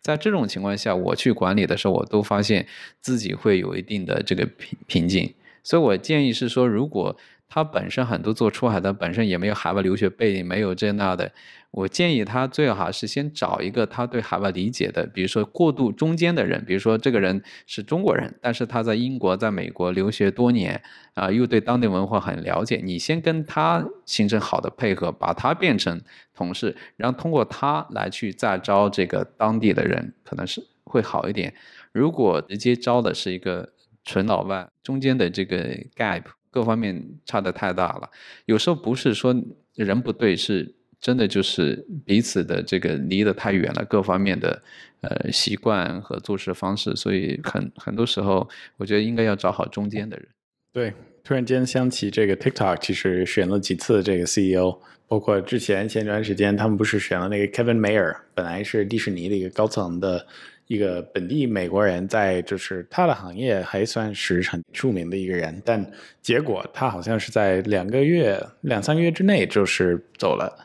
在这种情况下，我去管理的时候，我都发现自己会有一定的这个瓶瓶颈。所以我建议是说，如果他本身很多做出海的，本身也没有海外留学背景，没有这那的。我建议他最好是先找一个他对海外理解的，比如说过渡中间的人，比如说这个人是中国人，但是他在英国、在美国留学多年，啊，又对当地文化很了解。你先跟他形成好的配合，把他变成同事，然后通过他来去再招这个当地的人，可能是会好一点。如果直接招的是一个纯老外，中间的这个 gap。各方面差的太大了，有时候不是说人不对，是真的就是彼此的这个离得太远了，各方面的呃习惯和做事方式，所以很很多时候，我觉得应该要找好中间的人。对，突然间想起这个 TikTok，其实选了几次这个 CEO，包括之前前段时间他们不是选了那个 Kevin Mayer，本来是迪士尼的一个高层的。一个本地美国人，在就是他的行业还算是很出名的一个人，但结果他好像是在两个月、两三个月之内就是走了。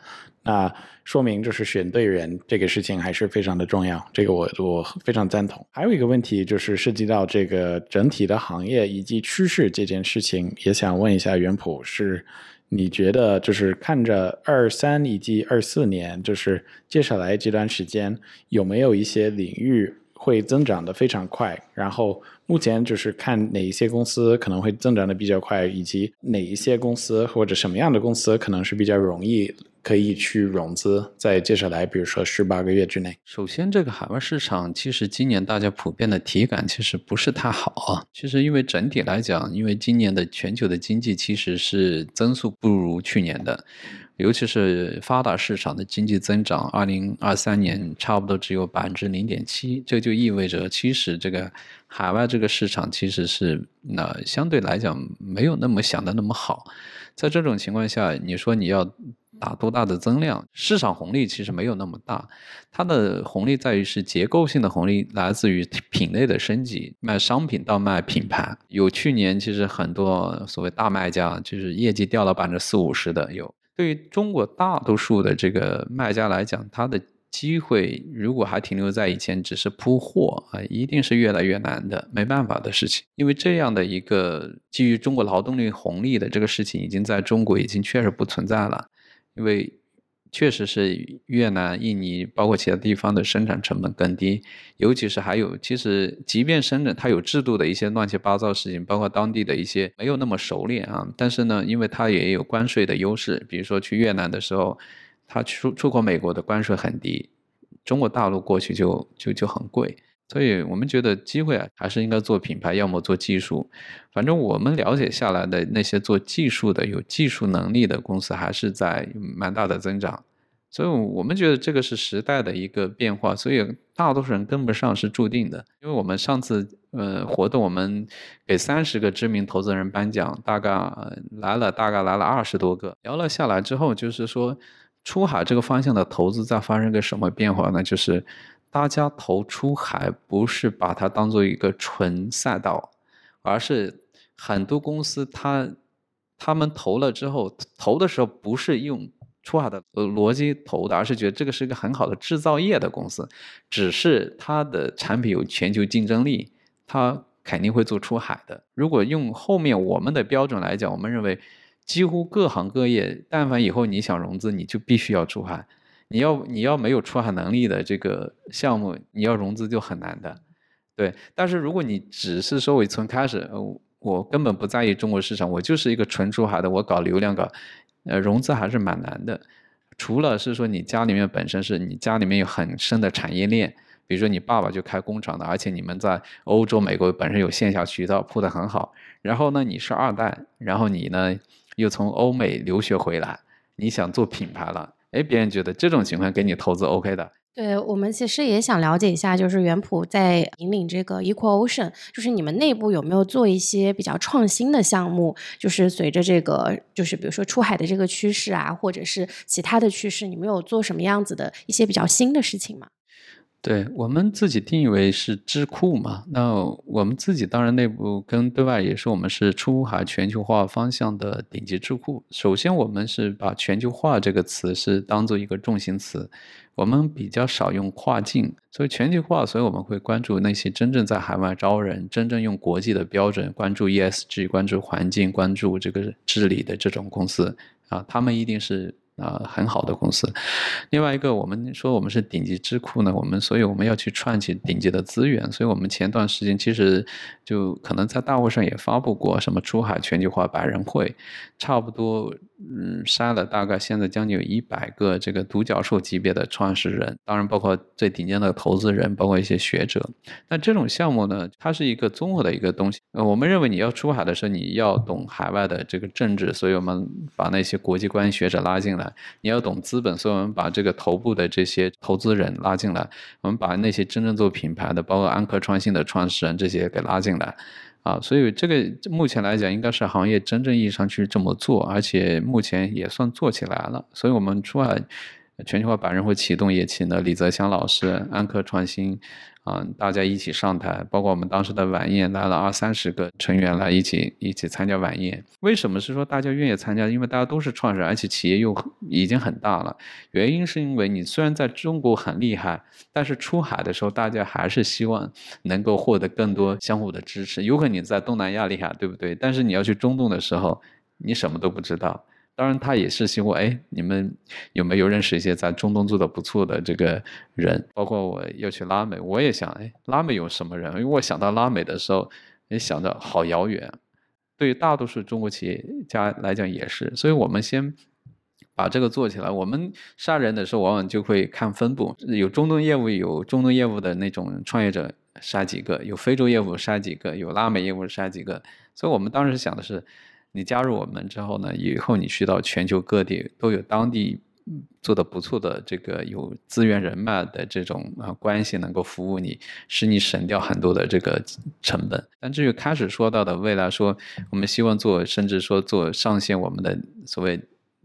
那说明就是选对人这个事情还是非常的重要，这个我我非常赞同。还有一个问题就是涉及到这个整体的行业以及趋势这件事情，也想问一下袁普是。你觉得就是看着二三以及二四年，就是接下来这段时间有没有一些领域会增长的非常快？然后目前就是看哪一些公司可能会增长的比较快，以及哪一些公司或者什么样的公司可能是比较容易。可以去融资，在接下来，比如说十八个月之内。首先，这个海外市场其实今年大家普遍的体感其实不是太好啊。其实因为整体来讲，因为今年的全球的经济其实是增速不如去年的，尤其是发达市场的经济增长，二零二三年差不多只有百分之零点七，这就意味着其实这个海外这个市场其实是那相对来讲没有那么想的那么好。在这种情况下，你说你要。打多大的增量？市场红利其实没有那么大，它的红利在于是结构性的红利，来自于品类的升级，卖商品到卖品牌。有去年其实很多所谓大卖家，就是业绩掉了百分之四五十的有。对于中国大多数的这个卖家来讲，他的机会如果还停留在以前只是铺货啊，一定是越来越难的，没办法的事情。因为这样的一个基于中国劳动力红利的这个事情，已经在中国已经确实不存在了。因为确实是越南、印尼，包括其他地方的生产成本更低，尤其是还有，其实即便深圳它有制度的一些乱七八糟事情，包括当地的一些没有那么熟练啊，但是呢，因为它也有关税的优势，比如说去越南的时候，它出出口美国的关税很低，中国大陆过去就就就很贵。所以我们觉得机会啊，还是应该做品牌，要么做技术。反正我们了解下来的那些做技术的、有技术能力的公司，还是在蛮大的增长。所以我们觉得这个是时代的一个变化，所以大多数人跟不上是注定的。因为我们上次呃活动，我们给三十个知名投资人颁奖，大概来了大概来了二十多个，聊了下来之后，就是说出海这个方向的投资在发生个什么变化呢？就是。大家投出海不是把它当做一个纯赛道，而是很多公司它他们投了之后，投的时候不是用出海的逻辑投的，而是觉得这个是一个很好的制造业的公司，只是它的产品有全球竞争力，它肯定会做出海的。如果用后面我们的标准来讲，我们认为几乎各行各业，但凡以后你想融资，你就必须要出海。你要你要没有出海能力的这个项目，你要融资就很难的，对。但是如果你只是说我从开始，我根本不在意中国市场，我就是一个纯出海的，我搞流量搞，呃，融资还是蛮难的。除了是说你家里面本身是你家里面有很深的产业链，比如说你爸爸就开工厂的，而且你们在欧洲、美国本身有线下渠道铺的很好，然后呢你是二代，然后你呢又从欧美留学回来，你想做品牌了，哎，别人觉得这种情况给你投资 OK 的。对我们其实也想了解一下，就是原普在引领这个 Equal Ocean，就是你们内部有没有做一些比较创新的项目？就是随着这个，就是比如说出海的这个趋势啊，或者是其他的趋势，你们有做什么样子的一些比较新的事情吗？对我们自己定义为是智库嘛，那我们自己当然内部跟对外也是我们是出海全球化方向的顶级智库。首先，我们是把全球化这个词是当做一个重心词。我们比较少用跨境，所以全球化，所以我们会关注那些真正在海外招人、真正用国际的标准、关注 ESG、关注环境、关注这个治理的这种公司啊，他们一定是。啊，很好的公司。另外一个，我们说我们是顶级智库呢，我们所以我们要去串起顶级的资源。所以我们前段时间其实就可能在大会上也发布过什么出海全球化百人会，差不多嗯筛了大概现在将近有一百个这个独角兽级别的创始人，当然包括最顶尖的投资人，包括一些学者。那这种项目呢，它是一个综合的一个东西。呃，我们认为你要出海的时候，你要懂海外的这个政治，所以我们把那些国际关系学者拉进来。你要懂资本，所以我们把这个头部的这些投资人拉进来，我们把那些真正做品牌的，包括安科创新的创始人这些给拉进来，啊，所以这个目前来讲应该是行业真正意义上去这么做，而且目前也算做起来了。所以我们出海全球化百人会启动，也请了李泽祥老师，安克创新。啊，大家一起上台，包括我们当时的晚宴来了二三十个成员来一起一起参加晚宴。为什么是说大家愿意参加？因为大家都是创始人，而且企业又已经很大了。原因是因为你虽然在中国很厉害，但是出海的时候，大家还是希望能够获得更多相互的支持。有可能你在东南亚厉害，对不对？但是你要去中东的时候，你什么都不知道。当然，他也是希望，哎，你们有没有认识一些在中东做的不错的这个人？包括我要去拉美，我也想，哎，拉美有什么人？因为我想到拉美的时候，也想着好遥远。对于大多数中国企业家来讲也是，所以我们先把这个做起来。我们杀人的时候，往往就会看分布，有中东业务，有中东业务的那种创业者杀几个，有非洲业务杀几个，有拉美业务杀几个。所以我们当时想的是。你加入我们之后呢，以后你去到全球各地都有当地做的不错的这个有资源人脉的这种啊关系能够服务你，使你省掉很多的这个成本。但至于开始说到的未来说，我们希望做，甚至说做上线我们的所谓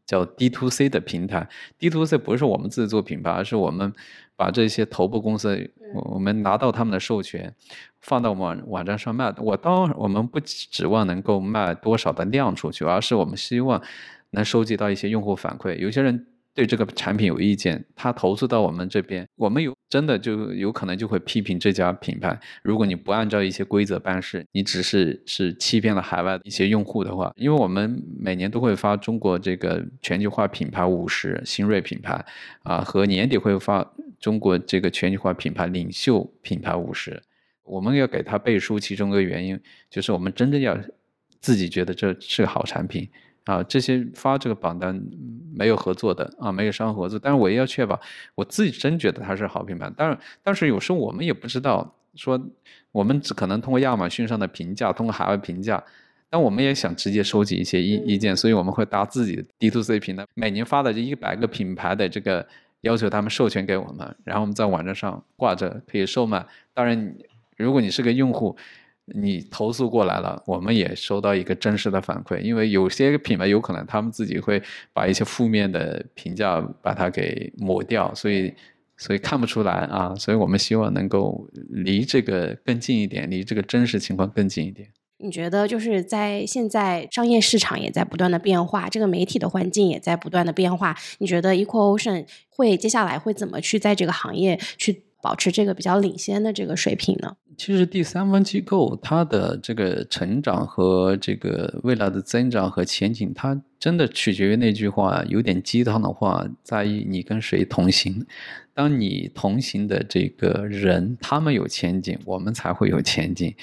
叫 D to C 的平台，D to C 不是我们自己做品牌，而是我们把这些头部公司，我我们拿到他们的授权。放到网网站上卖，我当我们不指望能够卖多少的量出去，而是我们希望能收集到一些用户反馈。有些人对这个产品有意见，他投诉到我们这边，我们有真的就有可能就会批评这家品牌。如果你不按照一些规则办事，你只是是欺骗了海外的一些用户的话，因为我们每年都会发中国这个全球化品牌五十新锐品牌啊，和年底会发中国这个全球化品牌领袖品牌五十。我们要给他背书，其中一个原因就是我们真正要自己觉得这是个好产品啊。这些发这个榜单没有合作的啊，没有商合作，但是我也要确保我自己真觉得它是好品牌。但是，但是有时候我们也不知道说，我们只可能通过亚马逊上的评价，通过海外评价，但我们也想直接收集一些意意见，所以我们会搭自己的 D to C 平台，每年发的这一百个品牌的这个要求他们授权给我们，然后我们在网站上挂着可以售卖。当然。如果你是个用户，你投诉过来了，我们也收到一个真实的反馈。因为有些品牌有可能他们自己会把一些负面的评价把它给抹掉，所以所以看不出来啊。所以我们希望能够离这个更近一点，离这个真实情况更近一点。你觉得就是在现在商业市场也在不断的变化，这个媒体的环境也在不断的变化，你觉得 Equal Ocean 会接下来会怎么去在这个行业去保持这个比较领先的这个水平呢？其实第三方机构它的这个成长和这个未来的增长和前景，它真的取决于那句话，有点鸡汤的话，在于你跟谁同行。当你同行的这个人，他们有前景，我们才会有前景。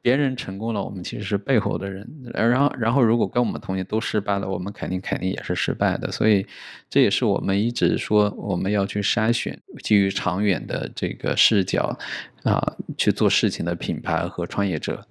别人成功了，我们其实是背后的人。然后，然后如果跟我们同行都失败了，我们肯定肯定也是失败的。所以，这也是我们一直说我们要去筛选基于长远的这个视角啊去做事情的品牌和创业者。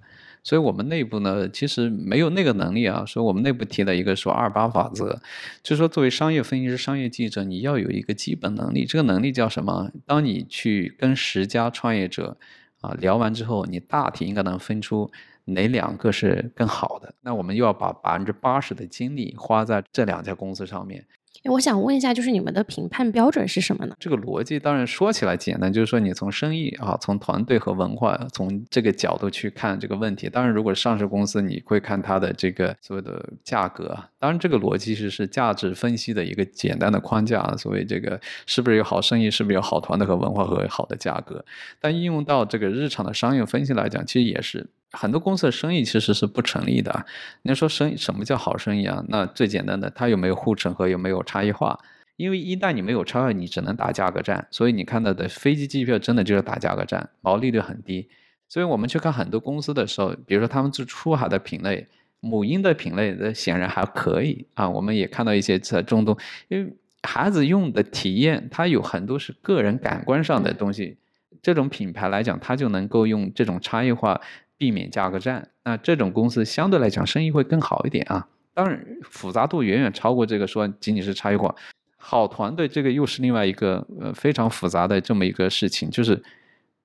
所以我们内部呢，其实没有那个能力啊。所以我们内部提了一个说二八法则，就是说作为商业分析师、商业记者，你要有一个基本能力。这个能力叫什么？当你去跟十家创业者啊聊完之后，你大体应该能分出哪两个是更好的。那我们又要把百分之八十的精力花在这两家公司上面。我想问一下，就是你们的评判标准是什么呢？这个逻辑当然说起来简单，就是说你从生意啊，从团队和文化，从这个角度去看这个问题。当然，如果上市公司，你会看它的这个所谓的价格。当然，这个逻辑是是价值分析的一个简单的框架。所谓这个是不是有好生意，是不是有好团队和文化和好的价格？但应用到这个日常的商业分析来讲，其实也是。很多公司的生意其实是不成立的。你说生意什么叫好生意啊？那最简单的，它有没有护城河，有没有差异化？因为一旦你没有差异，你只能打价格战。所以你看到的飞机机票真的就是打价格战，毛利率很低。所以我们去看很多公司的时候，比如说他们做出海的品类，母婴的品类，的显然还可以啊。我们也看到一些在中东，因为孩子用的体验，它有很多是个人感官上的东西。这种品牌来讲，它就能够用这种差异化。避免价格战，那这种公司相对来讲生意会更好一点啊。当然复杂度远远超过这个说仅仅是差异化。好团队这个又是另外一个呃非常复杂的这么一个事情。就是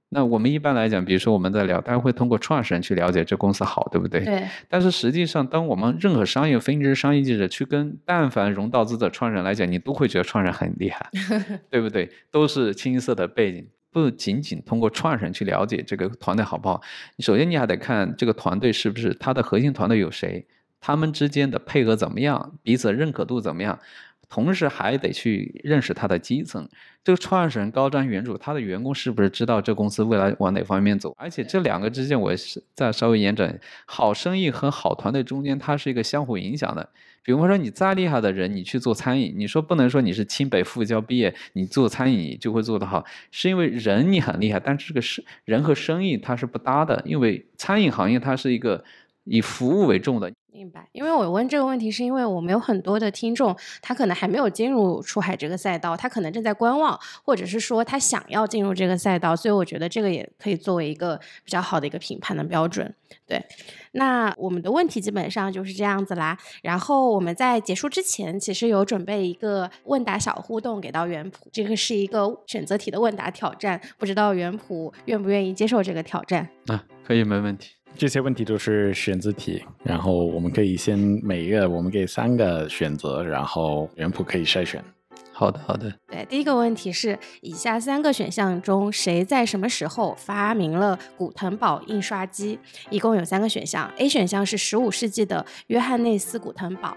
那我们一般来讲，比如说我们在聊，大家会通过创始人去了解这公司好，对不对？对。但是实际上，当我们任何商业分析师、商业记者去跟但凡融到资的创始人来讲，你都会觉得创始人很厉害，对不对？都是清一色的背景。不仅仅通过创始人去了解这个团队好不好，首先你还得看这个团队是不是他的核心团队有谁，他们之间的配合怎么样，彼此认可度怎么样，同时还得去认识他的基层，这个创始人高瞻远瞩，他的员工是不是知道这公司未来往哪方面走，而且这两个之间，我是再稍微延展，好生意和好团队中间，它是一个相互影响的。比方说，你再厉害的人，你去做餐饮，你说不能说你是清北复交毕业，你做餐饮就会做得好，是因为人你很厉害，但是这个是人和生意它是不搭的，因为餐饮行业它是一个以服务为重的。明白，因为我问这个问题，是因为我们有很多的听众，他可能还没有进入出海这个赛道，他可能正在观望，或者是说他想要进入这个赛道，所以我觉得这个也可以作为一个比较好的一个评判的标准。对，那我们的问题基本上就是这样子啦。然后我们在结束之前，其实有准备一个问答小互动给到元普，这个是一个选择题的问答挑战，不知道元普愿不愿意接受这个挑战？啊，可以，没问题。这些问题都是选择题，然后我们可以先每一个我们给三个选择，然后原谱可以筛选。好的，好的。对，第一个问题是：以下三个选项中，谁在什么时候发明了古腾堡印刷机？一共有三个选项：A 选项是十五世纪的约翰内斯古腾堡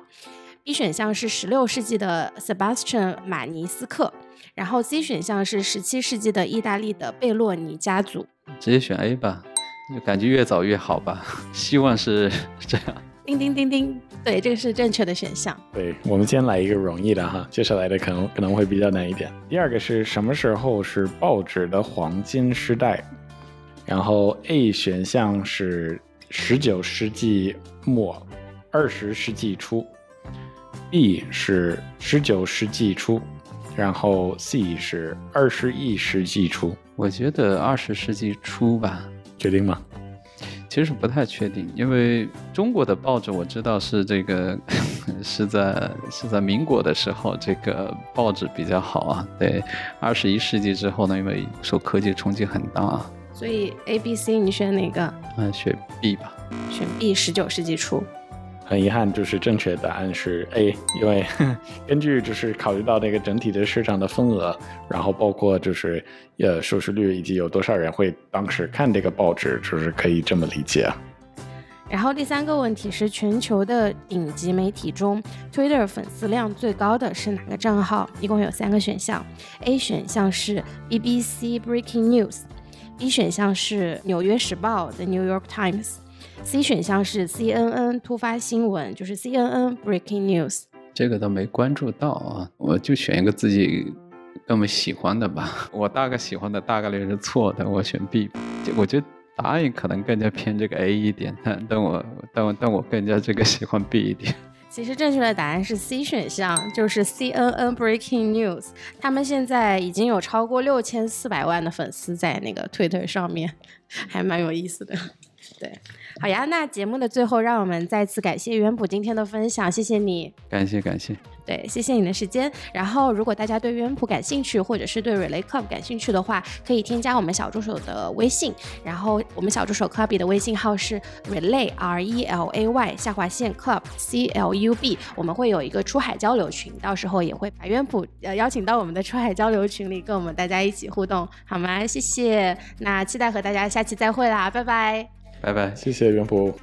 ；B 选项是十六世纪的 Sebastian 马尼斯克；然后 C 选项是十七世纪的意大利的贝洛尼家族。直接选 A 吧。就感觉越早越好吧，希望是这样。叮叮叮叮，对，这个是正确的选项。对，我们先来一个容易的哈，接下来的可能可能会比较难一点。第二个是什么时候是报纸的黄金时代？然后 A 选项是十九世纪末二十世纪初，B 是十九世纪初，然后 C 是二十一世纪初。我觉得二十世纪初吧。确定吗？其实不太确定，因为中国的报纸我知道是这个 是在是在民国的时候，这个报纸比较好啊。对，二十一世纪之后呢，因为受科技冲击很大啊。所以 A、B、C 你选哪个？嗯，选 B 吧。选 B，十九世纪初。很遗憾，就是正确答案是 A，因为 根据就是考虑到那个整体的市场的份额，然后包括就是呃收视率以及有多少人会当时看这个报纸，就是可以这么理解。然后第三个问题是，全球的顶级媒体中，Twitter 粉丝量最高的是哪个账号？一共有三个选项：A 选项是 BBC Breaking News，B 选项是纽约时报 The New York Times。C 选项是 CNN 突发新闻，就是 CNN Breaking News。这个倒没关注到啊，我就选一个自己更为喜欢的吧。我大概喜欢的大概率是错的，我选 B。就我觉得答案可能更加偏这个 A 一点，但但我但我但我更加这个喜欢 B 一点。其实正确的答案是 C 选项，就是 CNN Breaking News。他们现在已经有超过六千四百万的粉丝在那个 Twitter 上面，还蛮有意思的。对，好呀，那节目的最后，让我们再次感谢元普今天的分享，谢谢你。感谢感谢。对，谢谢你的时间。然后，如果大家对元普感兴趣，或者是对 Relay Club 感兴趣的话，可以添加我们小助手的微信。然后，我们小助手 Club 的微信号是 Relay R E L A Y 下划线 Club C L U B。我们会有一个出海交流群，到时候也会把元普呃邀请到我们的出海交流群里，跟我们大家一起互动，好吗？谢谢。那期待和大家下期再会啦，拜拜。拜拜，谢谢元普。